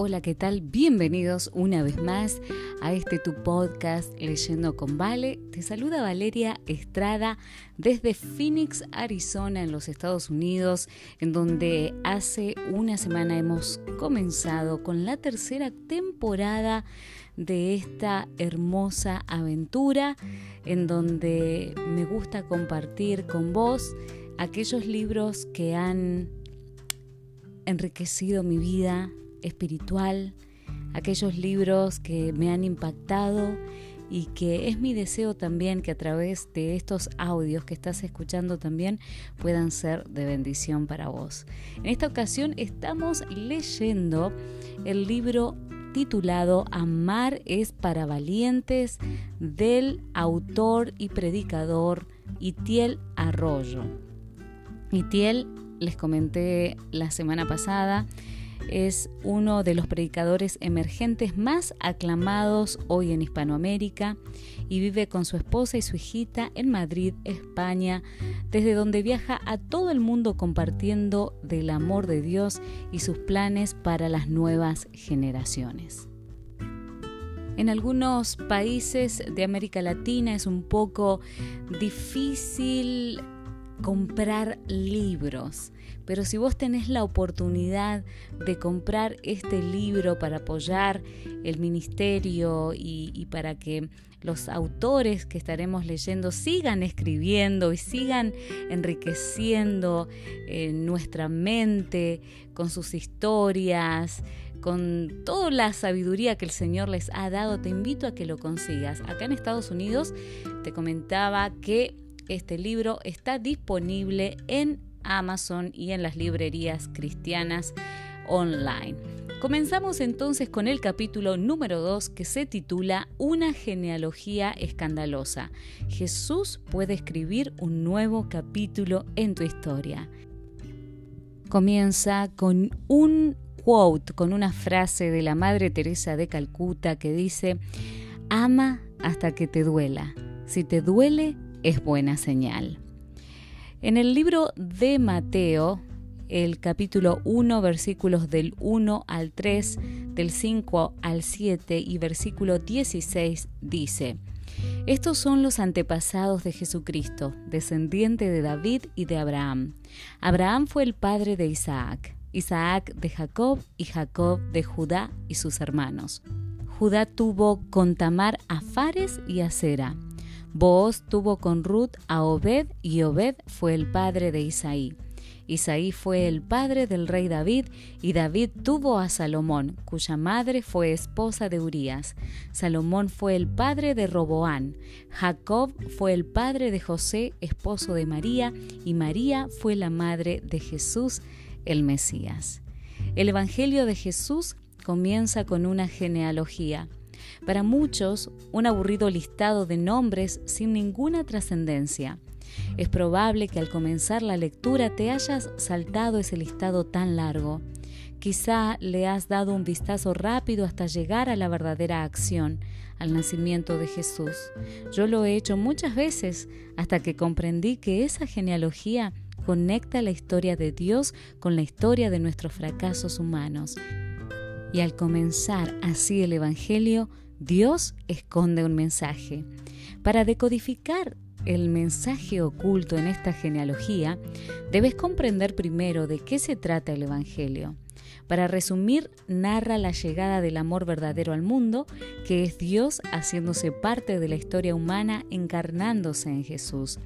Hola, ¿qué tal? Bienvenidos una vez más a este tu podcast Leyendo con Vale. Te saluda Valeria Estrada desde Phoenix, Arizona, en los Estados Unidos, en donde hace una semana hemos comenzado con la tercera temporada de esta hermosa aventura, en donde me gusta compartir con vos aquellos libros que han enriquecido mi vida espiritual, aquellos libros que me han impactado y que es mi deseo también que a través de estos audios que estás escuchando también puedan ser de bendición para vos. En esta ocasión estamos leyendo el libro titulado Amar es para valientes del autor y predicador Itiel Arroyo. Itiel, les comenté la semana pasada, es uno de los predicadores emergentes más aclamados hoy en Hispanoamérica y vive con su esposa y su hijita en Madrid, España, desde donde viaja a todo el mundo compartiendo del amor de Dios y sus planes para las nuevas generaciones. En algunos países de América Latina es un poco difícil comprar libros. Pero si vos tenés la oportunidad de comprar este libro para apoyar el ministerio y, para que los autores que estaremos leyendo sigan escribiendo y sigan enriqueciendo eh, nuestra mente con sus historias, con toda la sabiduría que el Señor les ha dado, te invito a que lo consigas. Acá en Estados Unidos te comentaba que este libro está disponible en Amazon y en las librerías cristianas online. Comenzamos entonces con el capítulo número 2 que se titula Una genealogía escandalosa. Jesús puede escribir un nuevo capítulo en tu historia. Comienza con un quote, con una frase de la Madre Teresa de Calcuta que dice, ama hasta que te duela. Si te duele, es buena señal. En el libro de Mateo, el capítulo 1, versículos del 1 al 3, del 5 al 7 y versículo 16 dice, estos son los antepasados de Jesucristo, descendiente de David y de Abraham. Abraham fue el padre de Isaac, Isaac de Jacob y Jacob de Judá y sus hermanos. Judá tuvo con Tamar a Fares y a Sera. Booz tuvo con Ruth a Obed y Obed fue el padre de Isaí. Isaí fue el padre del rey David y David tuvo a Salomón, cuya madre fue esposa de Urías. Salomón fue el padre de Roboán. Jacob fue el padre de José, esposo de María, y María fue la madre de Jesús, el Mesías. El Evangelio de Jesús comienza con una genealogía. Para muchos, un aburrido listado de nombres sin ninguna trascendencia. Es probable que al comenzar la lectura te hayas saltado ese listado tan largo. Quizá le has dado un vistazo rápido hasta llegar a la verdadera acción, al nacimiento de Jesús. Yo lo he hecho muchas veces hasta que comprendí que esa genealogía conecta la historia de Dios con la historia de nuestros fracasos humanos. Y al comenzar así el Evangelio, Dios esconde un mensaje. Para decodificar el mensaje oculto en esta genealogía, debes comprender primero de qué se trata el Evangelio. Para resumir, narra la llegada del amor verdadero al mundo, que es Dios haciéndose parte de la historia humana encarnándose en Jesús.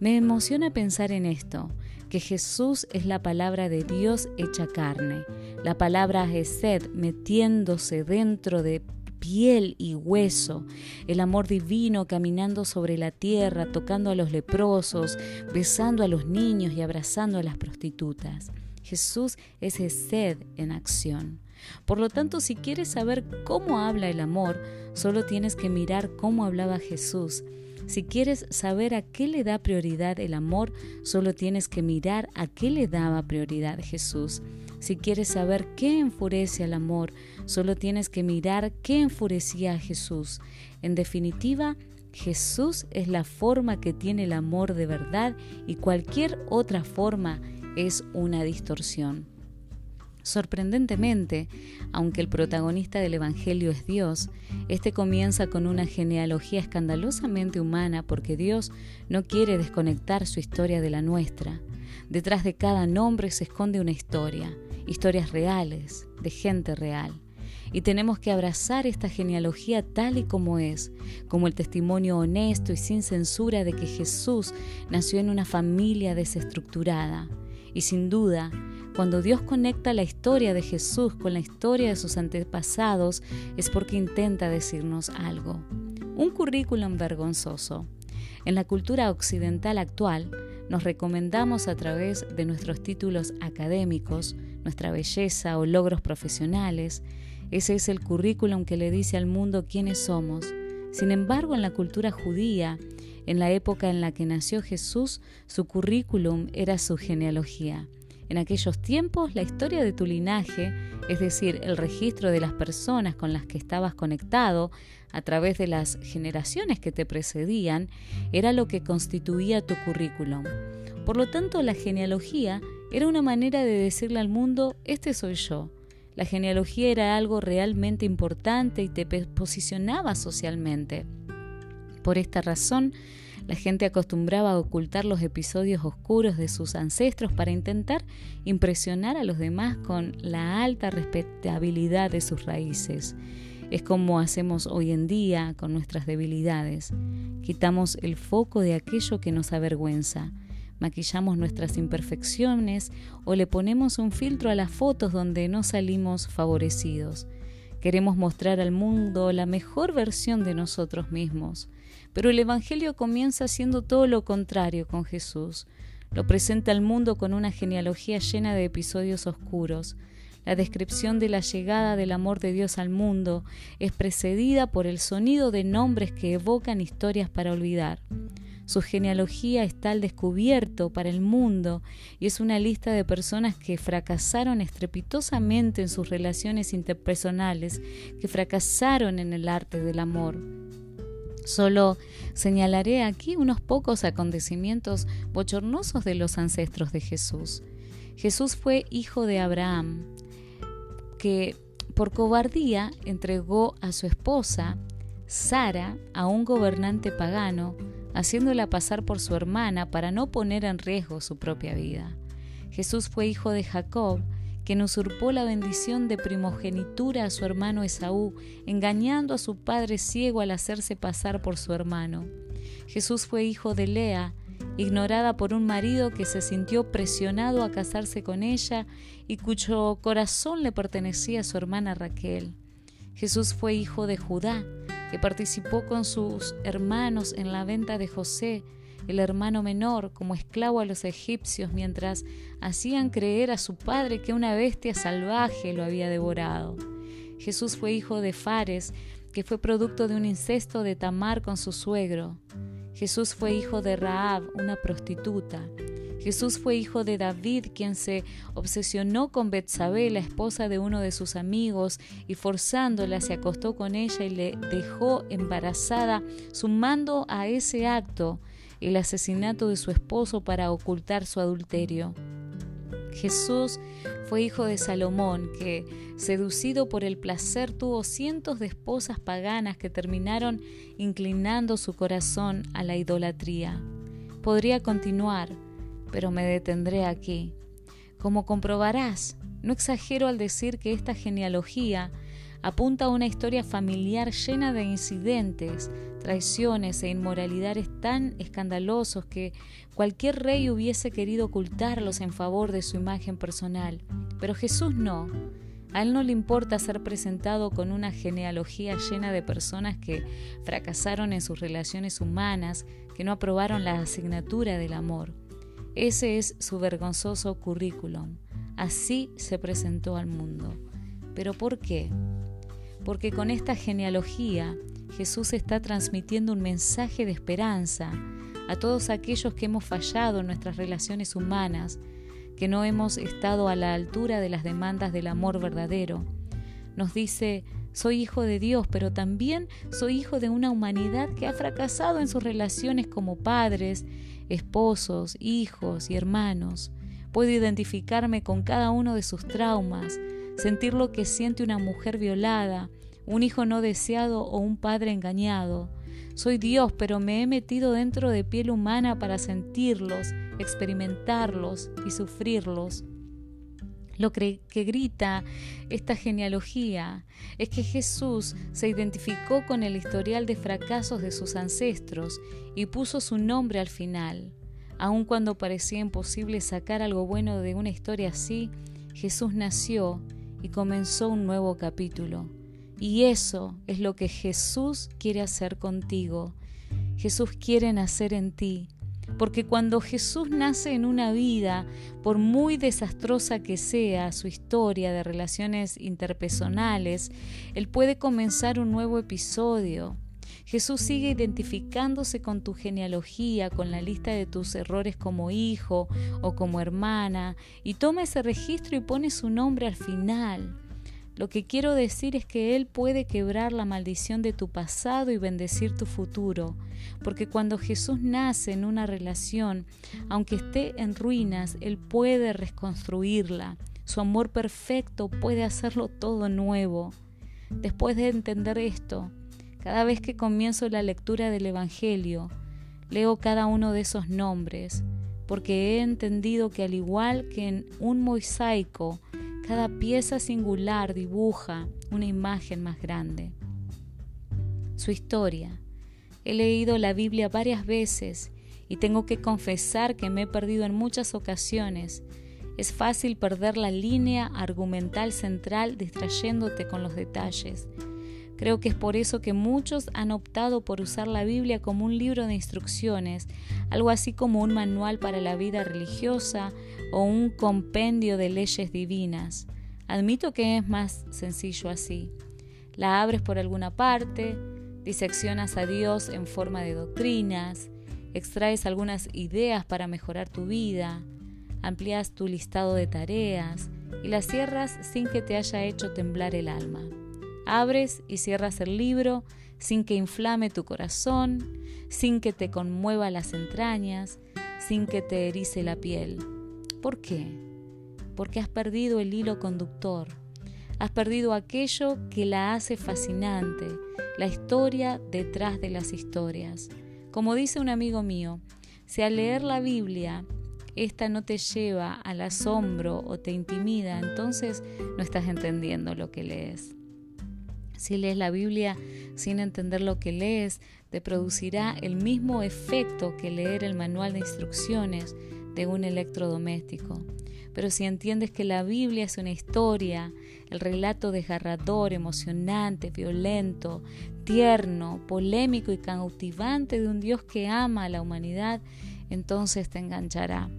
Me emociona pensar en esto, que Jesús es la palabra de Dios hecha carne, la palabra Gesed metiéndose dentro de piel y hueso, el amor divino caminando sobre la tierra, tocando a los leprosos, besando a los niños y abrazando a las prostitutas. Jesús es sed en acción. Por lo tanto, si quieres saber cómo habla el amor, solo tienes que mirar cómo hablaba Jesús. Si quieres saber a qué le da prioridad el amor, solo tienes que mirar a qué le daba prioridad Jesús. Si quieres saber qué enfurece al amor, solo tienes que mirar qué enfurecía a Jesús. En definitiva, Jesús es la forma que tiene el amor de verdad y cualquier otra forma es una distorsión. Sorprendentemente, aunque el protagonista del Evangelio es Dios, este comienza con una genealogía escandalosamente humana porque Dios no quiere desconectar su historia de la nuestra. Detrás de cada nombre se esconde una historia, historias reales, de gente real. Y tenemos que abrazar esta genealogía tal y como es, como el testimonio honesto y sin censura de que Jesús nació en una familia desestructurada. Y sin duda, cuando Dios conecta la historia de Jesús con la historia de sus antepasados es porque intenta decirnos algo. Un currículum vergonzoso. En la cultura occidental actual, nos recomendamos a través de nuestros títulos académicos, nuestra belleza o logros profesionales. Ese es el currículum que le dice al mundo quiénes somos. Sin embargo, en la cultura judía, en la época en la que nació Jesús, su currículum era su genealogía. En aquellos tiempos, la historia de tu linaje, es decir, el registro de las personas con las que estabas conectado a través de las generaciones que te precedían, era lo que constituía tu currículum. Por lo tanto, la genealogía era una manera de decirle al mundo, este soy yo. La genealogía era algo realmente importante y te posicionaba socialmente. Por esta razón, la gente acostumbraba a ocultar los episodios oscuros de sus ancestros para intentar impresionar a los demás con la alta respetabilidad de sus raíces. Es como hacemos hoy en día con nuestras debilidades. Quitamos el foco de aquello que nos avergüenza, maquillamos nuestras imperfecciones o le ponemos un filtro a las fotos donde no salimos favorecidos. Queremos mostrar al mundo la mejor versión de nosotros mismos. Pero el Evangelio comienza haciendo todo lo contrario con Jesús. Lo presenta al mundo con una genealogía llena de episodios oscuros. La descripción de la llegada del amor de Dios al mundo es precedida por el sonido de nombres que evocan historias para olvidar. Su genealogía está al descubierto para el mundo y es una lista de personas que fracasaron estrepitosamente en sus relaciones interpersonales, que fracasaron en el arte del amor. Solo señalaré aquí unos pocos acontecimientos bochornosos de los ancestros de Jesús. Jesús fue hijo de Abraham, que por cobardía entregó a su esposa, Sara, a un gobernante pagano, haciéndola pasar por su hermana para no poner en riesgo su propia vida. Jesús fue hijo de Jacob, quien usurpó la bendición de primogenitura a su hermano Esaú, engañando a su padre ciego al hacerse pasar por su hermano. Jesús fue hijo de Lea, ignorada por un marido que se sintió presionado a casarse con ella y cuyo corazón le pertenecía a su hermana Raquel. Jesús fue hijo de Judá, que participó con sus hermanos en la venta de José, el hermano menor, como esclavo a los egipcios, mientras hacían creer a su padre que una bestia salvaje lo había devorado. Jesús fue hijo de Fares, que fue producto de un incesto de Tamar con su suegro. Jesús fue hijo de Raab, una prostituta. Jesús fue hijo de David, quien se obsesionó con Betsabé, la esposa de uno de sus amigos, y forzándola se acostó con ella y le dejó embarazada, sumando a ese acto el asesinato de su esposo para ocultar su adulterio. Jesús fue hijo de Salomón, que, seducido por el placer, tuvo cientos de esposas paganas que terminaron inclinando su corazón a la idolatría. Podría continuar, pero me detendré aquí. Como comprobarás, no exagero al decir que esta genealogía apunta a una historia familiar llena de incidentes, traiciones e inmoralidades tan escandalosos que cualquier rey hubiese querido ocultarlos en favor de su imagen personal. Pero Jesús no. A él no le importa ser presentado con una genealogía llena de personas que fracasaron en sus relaciones humanas, que no aprobaron la asignatura del amor. Ese es su vergonzoso currículum. Así se presentó al mundo. ¿Pero por qué? porque con esta genealogía Jesús está transmitiendo un mensaje de esperanza a todos aquellos que hemos fallado en nuestras relaciones humanas, que no hemos estado a la altura de las demandas del amor verdadero. Nos dice, soy hijo de Dios, pero también soy hijo de una humanidad que ha fracasado en sus relaciones como padres, esposos, hijos y hermanos. Puedo identificarme con cada uno de sus traumas, sentir lo que siente una mujer violada, un hijo no deseado o un padre engañado. Soy Dios, pero me he metido dentro de piel humana para sentirlos, experimentarlos y sufrirlos. Lo que, grita esta genealogía es que Jesús se identificó con el historial de fracasos de sus ancestros y puso su nombre al final. Aun cuando parecía imposible sacar algo bueno de una historia así, Jesús nació y comenzó un nuevo capítulo. Y eso es lo que Jesús quiere hacer contigo. Jesús quiere nacer en ti porque cuando Jesús nace en una vida, por muy desastrosa que sea su historia de relaciones interpersonales, Él puede comenzar un nuevo episodio. Jesús sigue identificándose con tu genealogía, con la lista de tus errores como hijo o como hermana, y toma ese registro y pone su nombre al final. Lo que quiero decir es que Él puede quebrar la maldición de tu pasado y bendecir tu futuro, porque cuando Jesús nace en una relación, aunque esté en ruinas, Él puede reconstruirla. Su amor perfecto puede hacerlo todo nuevo. Después de entender esto, cada vez que comienzo la lectura del Evangelio, leo cada uno de esos nombres, porque he entendido que al igual que en un mosaico, cada pieza singular dibuja una imagen más grande. Su historia. He leído la Biblia varias veces y tengo que confesar que me he perdido en muchas ocasiones. Es fácil perder la línea argumental central distrayéndote con los detalles. Creo que es por eso que muchos han optado por usar la Biblia como un libro de instrucciones, algo así como un manual para la vida religiosa o un compendio de leyes divinas. Admito que es más sencillo así. La abres por alguna parte, diseccionas a Dios en forma de doctrinas, extraes algunas ideas para mejorar tu vida, amplías tu listado de tareas y las cierras sin que te haya hecho temblar el alma. Abres y cierras el libro sin que inflame tu corazón, sin que te conmueva las entrañas, sin que te erice la piel. ¿Por qué? Porque has perdido el hilo conductor. Has perdido aquello que la hace fascinante, la historia detrás de las historias. Como dice un amigo mío, si al leer la Biblia esta no te lleva al asombro o te intimida, entonces no estás entendiendo lo que lees. Si lees la Biblia sin entender lo que lees, te producirá el mismo efecto que leer el manual de instrucciones de un electrodoméstico. Pero si entiendes que la Biblia es una historia, el relato desgarrador, emocionante, violento, tierno, polémico y cautivante de un Dios que ama a la humanidad, entonces te enganchará.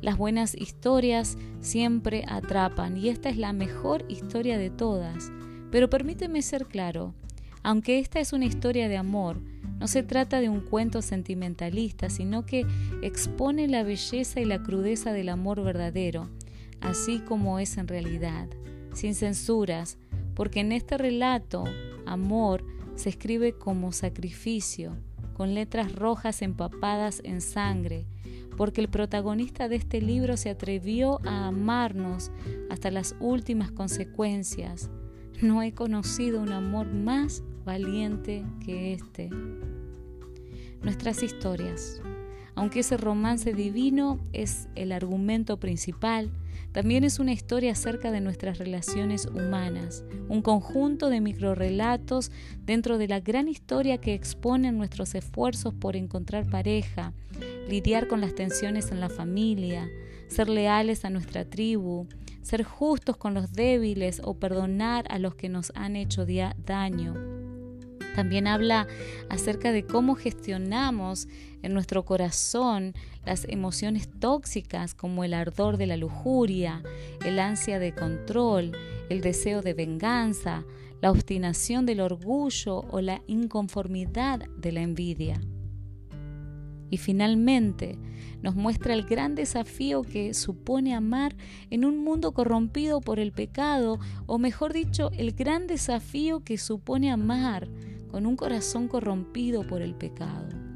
Las buenas historias siempre atrapan y esta es la mejor historia de todas. Pero permíteme ser claro, aunque esta es una historia de amor, no se trata de un cuento sentimentalista, sino que expone la belleza y la crudeza del amor verdadero, así como es en realidad, sin censuras, porque en este relato, amor se escribe como sacrificio, con letras rojas empapadas en sangre, porque el protagonista de este libro se atrevió a amarnos hasta las últimas consecuencias, no he conocido un amor más valiente que este. Nuestras historias. Aunque ese romance divino es el argumento principal, también es una historia acerca de nuestras relaciones humanas, un conjunto de microrelatos dentro de la gran historia que exponen nuestros esfuerzos por encontrar pareja, lidiar con las tensiones en la familia, ser leales a nuestra tribu, ser justos con los débiles o perdonar a los que nos han hecho daño. También habla acerca de cómo gestionamos en nuestro corazón las emociones tóxicas como el ardor de la lujuria, el ansia de control, el deseo de venganza, la obstinación del orgullo o la inconformidad de la envidia. Y finalmente nos muestra el gran desafío que supone amar en un mundo corrompido por el pecado, o mejor dicho, el gran desafío que supone amar con un corazón corrompido por el pecado.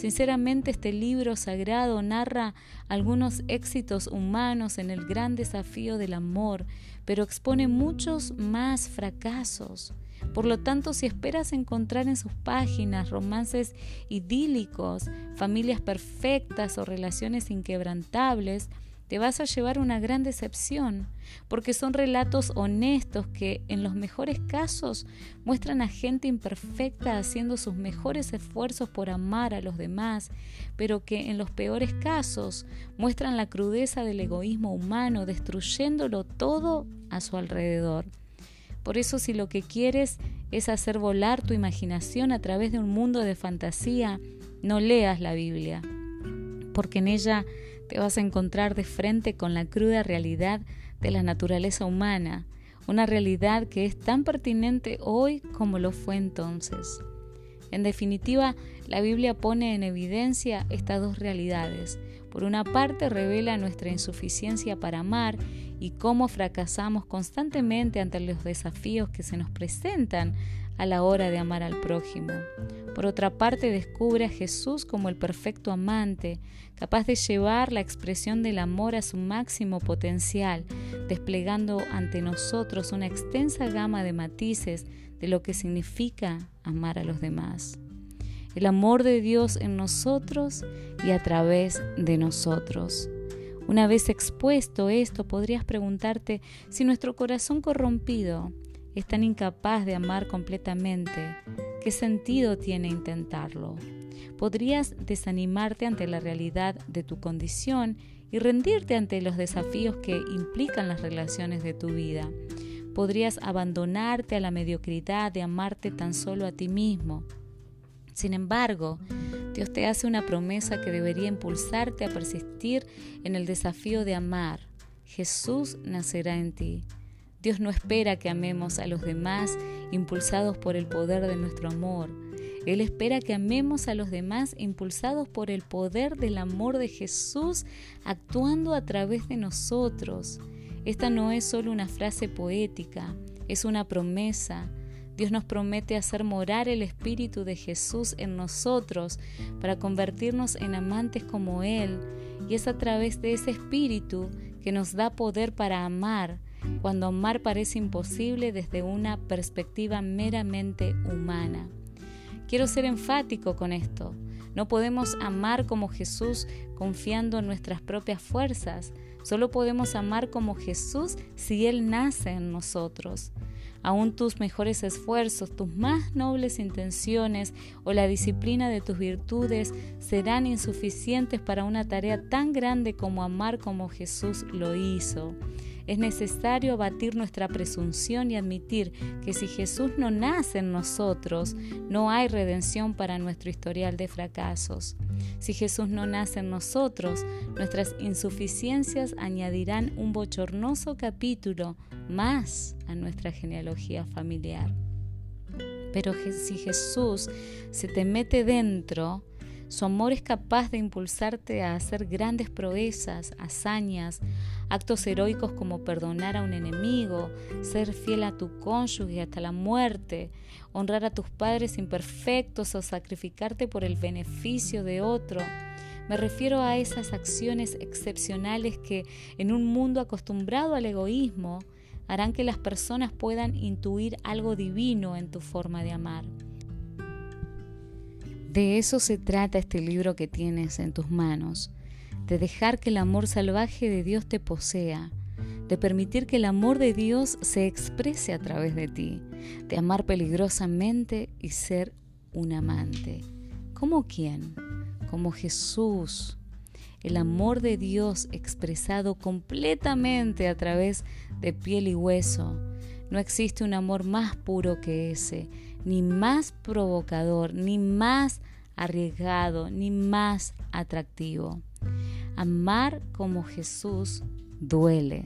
Sinceramente este libro sagrado narra algunos éxitos humanos en el gran desafío del amor, pero expone muchos más fracasos. Por lo tanto, si esperas encontrar en sus páginas romances idílicos, familias perfectas o relaciones inquebrantables, te vas a llevar una gran decepción, porque son relatos honestos que en los mejores casos muestran a gente imperfecta haciendo sus mejores esfuerzos por amar a los demás, pero que en los peores casos muestran la crudeza del egoísmo humano, destruyéndolo todo a su alrededor. Por eso si lo que quieres es hacer volar tu imaginación a través de un mundo de fantasía, no leas la Biblia, porque en ella te vas a encontrar de frente con la cruda realidad de la naturaleza humana, una realidad que es tan pertinente hoy como lo fue entonces. En definitiva, la Biblia pone en evidencia estas dos realidades. Por una parte, revela nuestra insuficiencia para amar y cómo fracasamos constantemente ante los desafíos que se nos presentan a la hora de amar al prójimo. Por otra parte, descubre a Jesús como el perfecto amante, capaz de llevar la expresión del amor a su máximo potencial, desplegando ante nosotros una extensa gama de matices de lo que significa amar a los demás. El amor de Dios en nosotros y a través de nosotros. Una vez expuesto esto, podrías preguntarte si nuestro corazón corrompido es tan incapaz de amar completamente, ¿qué sentido tiene intentarlo? Podrías desanimarte ante la realidad de tu condición y rendirte ante los desafíos que implican las relaciones de tu vida. Podrías abandonarte a la mediocridad de amarte tan solo a ti mismo. Sin embargo, Dios te hace una promesa que debería impulsarte a persistir en el desafío de amar. Jesús nacerá en ti. Dios no espera que amemos a los demás impulsados por el poder de nuestro amor. Él espera que amemos a los demás impulsados por el poder del amor de Jesús actuando a través de nosotros. Esta no es solo una frase poética, es una promesa. Dios nos promete hacer morar el Espíritu de Jesús en nosotros para convertirnos en amantes como Él. Y es a través de ese Espíritu que nos da poder para amar, cuando amar parece imposible desde una perspectiva meramente humana. Quiero ser enfático con esto. No podemos amar como Jesús confiando en nuestras propias fuerzas. Solo podemos amar como Jesús si Él nace en nosotros. Aún tus mejores esfuerzos, tus más nobles intenciones o la disciplina de tus virtudes serán insuficientes para una tarea tan grande como amar como Jesús lo hizo. Es necesario abatir nuestra presunción y admitir que si Jesús no nace en nosotros, no hay redención para nuestro historial de fracasos. Si Jesús no nace en nosotros, nuestras insuficiencias añadirán un bochornoso capítulo más a nuestra genealogía familiar. Pero si Jesús se te mete dentro, su amor es capaz de impulsarte a hacer grandes proezas, hazañas, actos heroicos como perdonar a un enemigo, ser fiel a tu cónyuge hasta la muerte, honrar a tus padres imperfectos o sacrificarte por el beneficio de otro. Me refiero a esas acciones excepcionales que, en un mundo acostumbrado al egoísmo, harán que las personas puedan intuir algo divino en tu forma de amar. De eso se trata este libro que tienes en tus manos, de dejar que el amor salvaje de Dios te posea, de permitir que el amor de Dios se exprese a través de ti, de amar peligrosamente y ser un amante. ¿Como quién? Como Jesús. El amor de Dios expresado completamente a través de piel y hueso. No existe un amor más puro que ese ni más provocador, ni más arriesgado, ni más atractivo. Amar como Jesús duele.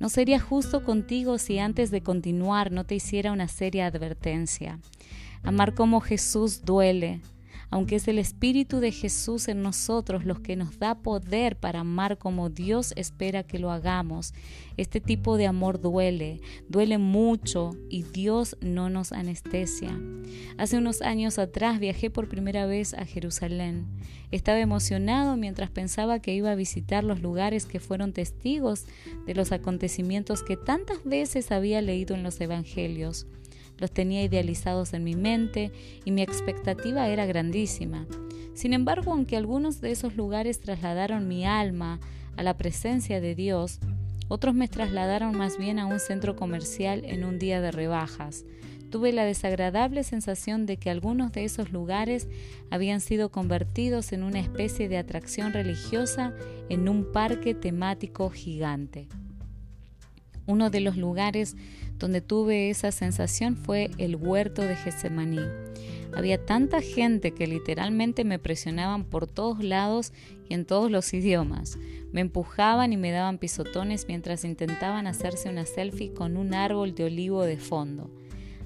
No sería justo contigo si antes de continuar no te hiciera una seria advertencia. Amar como Jesús duele. Aunque es el Espíritu de Jesús en nosotros los que nos da poder para amar como Dios espera que lo hagamos. Este tipo de amor duele, duele mucho y Dios no nos anestesia. Hace unos años atrás viajé por primera vez a Jerusalén. Estaba emocionado mientras pensaba que iba a visitar los lugares que fueron testigos de los acontecimientos que tantas veces había leído en los Evangelios. Los tenía idealizados en mi mente y mi expectativa era grandísima. Sin embargo, aunque algunos de esos lugares trasladaron mi alma a la presencia de Dios, otros me trasladaron más bien a un centro comercial en un día de rebajas. Tuve la desagradable sensación de que algunos de esos lugares habían sido convertidos en una especie de atracción religiosa en un parque temático gigante. Uno de los lugares donde tuve esa sensación fue el huerto de Getsemaní. Había tanta gente que literalmente me presionaban por todos lados y en todos los idiomas. Me empujaban y me daban pisotones mientras intentaban hacerse una selfie con un árbol de olivo de fondo.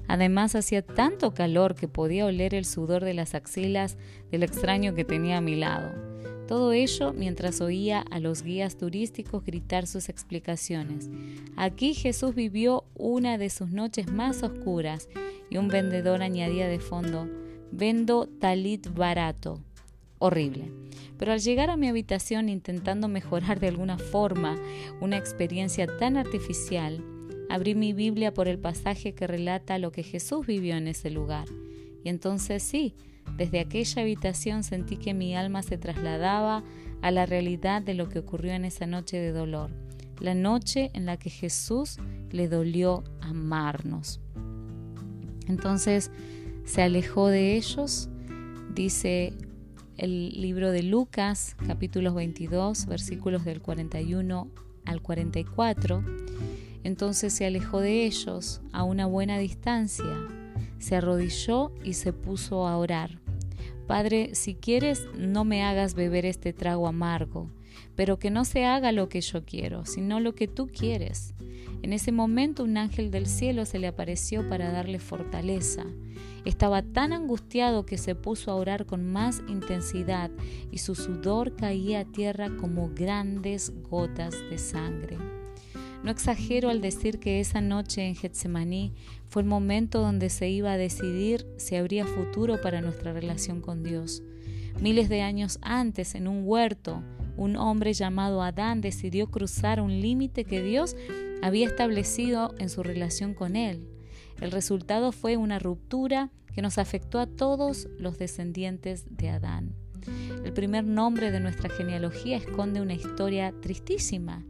Además hacía tanto calor que podía oler el sudor de las axilas del extraño que tenía a mi lado. Todo ello mientras oía a los guías turísticos gritar sus explicaciones. Aquí Jesús vivió una de sus noches más oscuras y un vendedor añadía de fondo, vendo talit barato. Horrible. Pero al llegar a mi habitación intentando mejorar de alguna forma una experiencia tan artificial, abrí mi Biblia por el pasaje que relata lo que Jesús vivió en ese lugar. Y entonces sí, desde aquella habitación sentí que mi alma se trasladaba a la realidad de lo que ocurrió en esa noche de dolor, la noche en la que Jesús le dolió amarnos. Entonces se alejó de ellos, dice el libro de Lucas, capítulos 22, versículos del 41 al 44. Entonces se alejó de ellos a una buena distancia, se arrodilló y se puso a orar. Padre, si quieres, no me hagas beber este trago amargo, pero que no se haga lo que yo quiero, sino lo que tú quieres. En ese momento un ángel del cielo se le apareció para darle fortaleza. Estaba tan angustiado que se puso a orar con más intensidad y su sudor caía a tierra como grandes gotas de sangre. No exagero al decir que esa noche en Getsemaní fue el momento donde se iba a decidir si habría futuro para nuestra relación con Dios. Miles de años antes, en un huerto, un hombre llamado Adán decidió cruzar un límite que Dios había establecido en su relación con él. El resultado fue una ruptura que nos afectó a todos los descendientes de Adán. El primer nombre de nuestra genealogía esconde una historia tristísima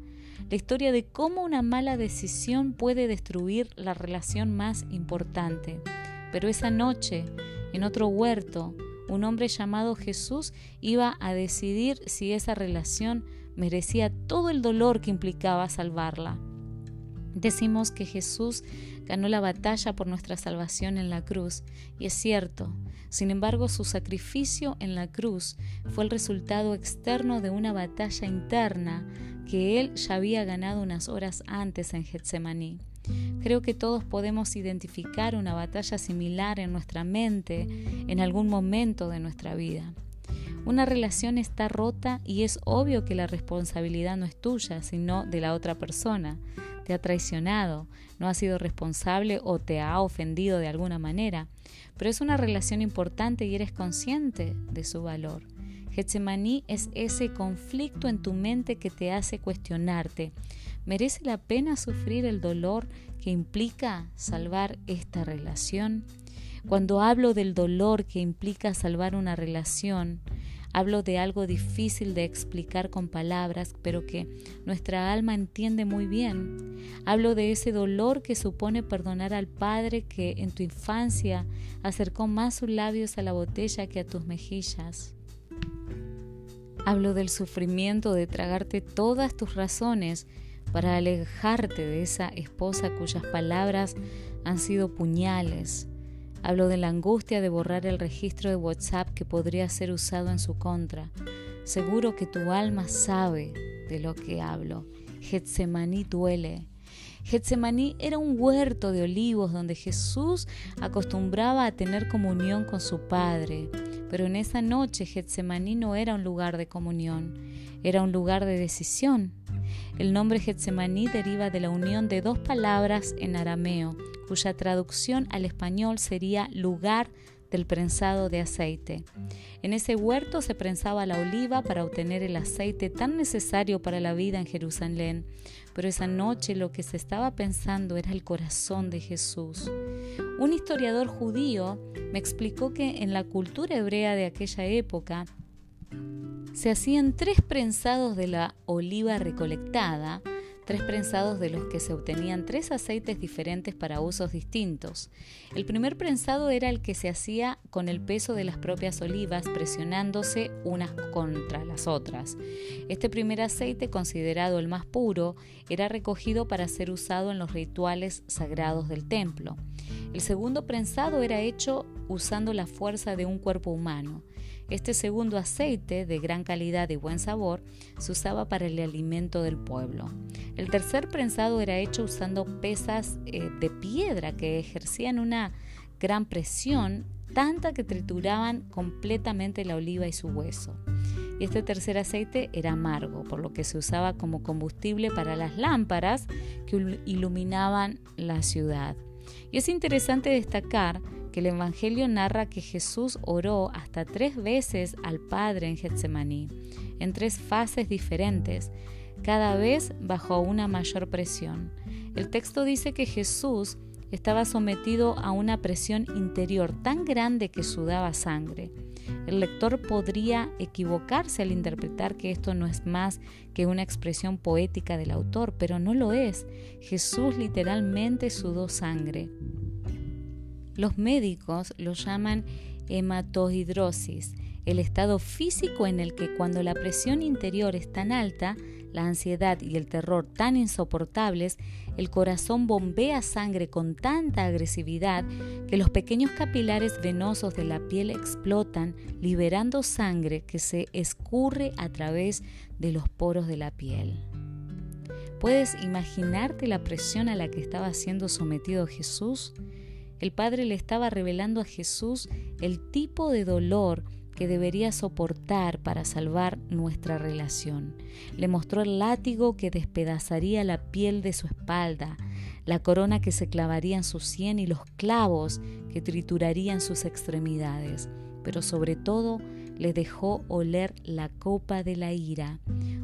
la historia de cómo una mala decisión puede destruir la relación más importante. Pero esa noche, en otro huerto, un hombre llamado Jesús iba a decidir si esa relación merecía todo el dolor que implicaba salvarla. Decimos que Jesús ganó la batalla por nuestra salvación en la cruz, y es cierto. Sin embargo, su sacrificio en la cruz fue el resultado externo de una batalla interna que él ya había ganado unas horas antes en Getsemaní. Creo que todos podemos identificar una batalla similar en nuestra mente en algún momento de nuestra vida. Una relación está rota y es obvio que la responsabilidad no es tuya, sino de la otra persona. Te ha traicionado, no ha sido responsable o te ha ofendido de alguna manera, pero es una relación importante y eres consciente de su valor. Getsemaní es ese conflicto en tu mente que te hace cuestionarte. ¿Merece la pena sufrir el dolor que implica salvar esta relación? Cuando hablo del dolor que implica salvar una relación, hablo de algo difícil de explicar con palabras, pero que nuestra alma entiende muy bien. Hablo de ese dolor que supone perdonar al Padre que en tu infancia acercó más sus labios a la botella que a tus mejillas. Hablo del sufrimiento de tragarte todas tus razones para alejarte de esa esposa cuyas palabras han sido puñales. Hablo de la angustia de borrar el registro de WhatsApp que podría ser usado en su contra. Seguro que tu alma sabe de lo que hablo. Getsemaní duele. Getsemaní era un huerto de olivos donde Jesús acostumbraba a tener comunión con su Padre. Pero en esa noche Getsemaní no era un lugar de comunión, era un lugar de decisión. El nombre Getsemaní deriva de la unión de dos palabras en arameo, cuya traducción al español sería lugar del prensado de aceite. En ese huerto se prensaba la oliva para obtener el aceite tan necesario para la vida en Jerusalén, pero esa noche lo que se estaba pensando era el corazón de Jesús. Un historiador judío me explicó que en la cultura hebrea de aquella época se hacían tres prensados de la oliva recolectada, tres prensados de los que se obtenían tres aceites diferentes para usos distintos. El primer prensado era el que se hacía con el peso de las propias olivas presionándose unas contra las otras. Este primer aceite, considerado el más puro, era recogido para ser usado en los rituales sagrados del templo. El segundo prensado era hecho usando la fuerza de un cuerpo humano. Este segundo aceite, de gran calidad y buen sabor, se usaba para el alimento del pueblo. El tercer prensado era hecho usando pesas eh, de piedra que ejercían una gran presión, tanta que trituraban completamente la oliva y su hueso. Este tercer aceite era amargo, por lo que se usaba como combustible para las lámparas que iluminaban la ciudad. Y es interesante destacar el Evangelio narra que Jesús oró hasta tres veces al Padre en Getsemaní, en tres fases diferentes, cada vez bajo una mayor presión. El texto dice que Jesús estaba sometido a una presión interior tan grande que sudaba sangre. El lector podría equivocarse al interpretar que esto no es más que una expresión poética del autor, pero no lo es. Jesús literalmente sudó sangre. Los médicos lo llaman hematohidrosis, el estado físico en el que cuando la presión interior es tan alta, la ansiedad y el terror tan insoportables, el corazón bombea sangre con tanta agresividad que los pequeños capilares venosos de la piel explotan, liberando sangre que se escurre a través de los poros de la piel. ¿Puedes imaginarte la presión a la que estaba siendo sometido Jesús? El Padre le estaba revelando a Jesús el tipo de dolor que debería soportar para salvar nuestra relación. Le mostró el látigo que despedazaría la piel de su espalda, la corona que se clavaría en su sien y los clavos que triturarían sus extremidades. Pero sobre todo le dejó oler la copa de la ira,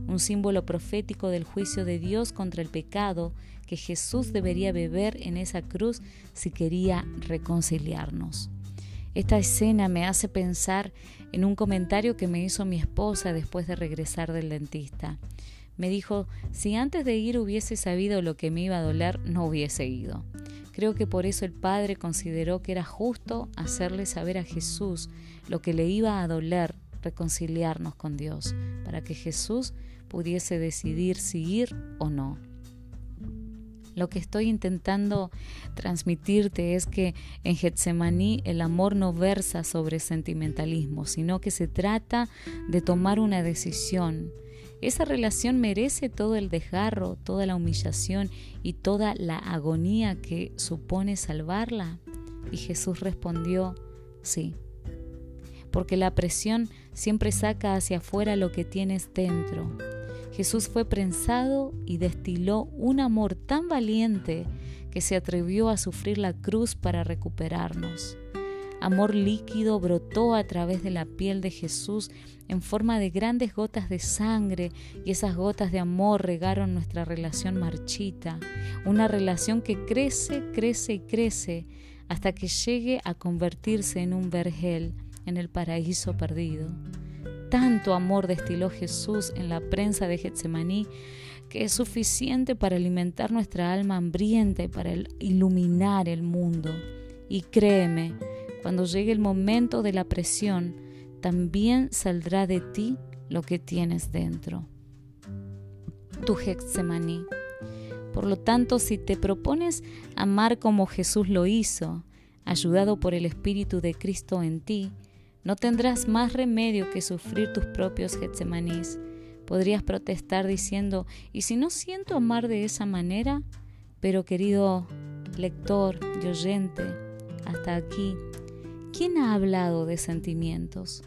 un símbolo profético del juicio de Dios contra el pecado que Jesús debería beber en esa cruz si quería reconciliarnos. Esta escena me hace pensar en un comentario que me hizo mi esposa después de regresar del dentista. Me dijo, si antes de ir hubiese sabido lo que me iba a doler, no hubiese ido. Creo que por eso el Padre consideró que era justo hacerle saber a Jesús lo que le iba a doler reconciliarnos con Dios, para que Jesús pudiese decidir si ir o no. Lo que estoy intentando transmitirte es que en Getsemaní el amor no versa sobre sentimentalismo, sino que se trata de tomar una decisión. Esa relación merece todo el desgarro, toda la humillación y toda la agonía que supone salvarla. Y Jesús respondió, sí, porque la presión siempre saca hacia afuera lo que tienes dentro. Jesús fue prensado y destiló un amor tan valiente que se atrevió a sufrir la cruz para recuperarnos. Amor líquido brotó a través de la piel de Jesús en forma de grandes gotas de sangre y esas gotas de amor regaron nuestra relación marchita, una relación que crece, crece y crece hasta que llegue a convertirse en un vergel en el paraíso perdido. Tanto amor destiló Jesús en la prensa de Getsemaní que es suficiente para alimentar nuestra alma hambrienta y para iluminar el mundo. Y créeme, cuando llegue el momento de la presión, también saldrá de ti lo que tienes dentro. Tu Getsemaní. Por lo tanto, si te propones amar como Jesús lo hizo, ayudado por el Espíritu de Cristo en ti, no tendrás más remedio que sufrir tus propios Getsemanís. Podrías protestar diciendo, ¿y si no siento amar de esa manera? Pero querido lector y oyente, hasta aquí, ¿quién ha hablado de sentimientos?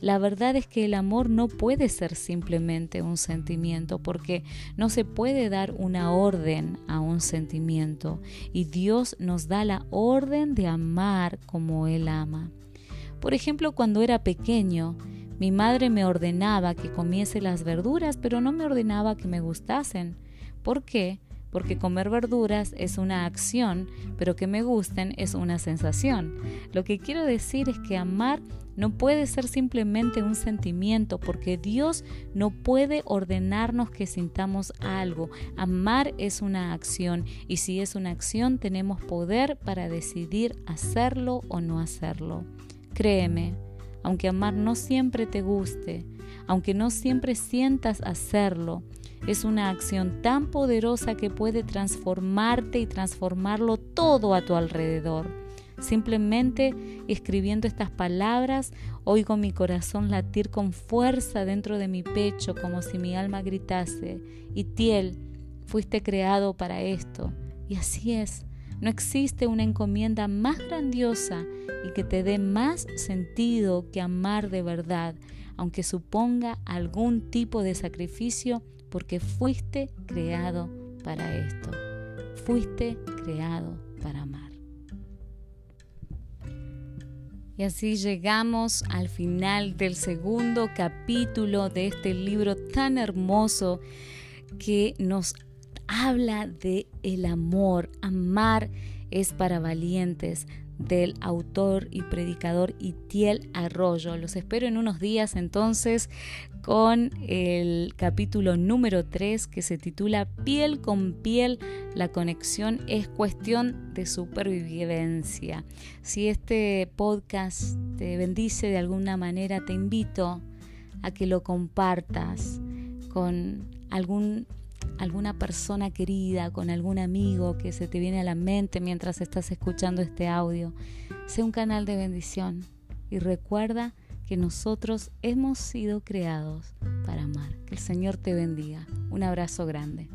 La verdad es que el amor no puede ser simplemente un sentimiento porque no se puede dar una orden a un sentimiento y Dios nos da la orden de amar como Él ama. Por ejemplo, cuando era pequeño, mi madre me ordenaba que comiese las verduras, pero no me ordenaba que me gustasen. ¿Por qué? porque comer verduras es una acción, pero que me gusten es una sensación. Lo que quiero decir es que amar no puede ser simplemente un sentimiento, porque Dios no puede ordenarnos que sintamos algo. Amar es una acción y si es una acción tenemos poder para decidir hacerlo o no hacerlo. Créeme, aunque amar no siempre te guste, aunque no siempre sientas hacerlo, es una acción tan poderosa que puede transformarte y transformarlo todo a tu alrededor. Simplemente escribiendo estas palabras, oigo mi corazón latir con fuerza dentro de mi pecho como si mi alma gritase, Itiel, fuiste creado para esto. Y así es. No existe una encomienda más grandiosa y que te dé más sentido que amar de verdad, aunque suponga algún tipo de sacrificio porque fuiste creado para esto. Fuiste creado para amar. Y así llegamos al final del segundo capítulo de este libro tan hermoso que nos habla de el amor. Amar es para valientes, del autor y predicador Itiel Arroyo. Los espero en unos días entonces con el capítulo número 3 que se titula Piel con piel, la conexión es cuestión de supervivencia. Si este podcast te bendice de alguna manera, te invito a que lo compartas con algún alguna persona querida, con algún amigo que se te viene a la mente mientras estás escuchando este audio. Sé un canal de bendición y recuerda que nosotros hemos sido creados para amar. Que el Señor te bendiga. Un abrazo grande.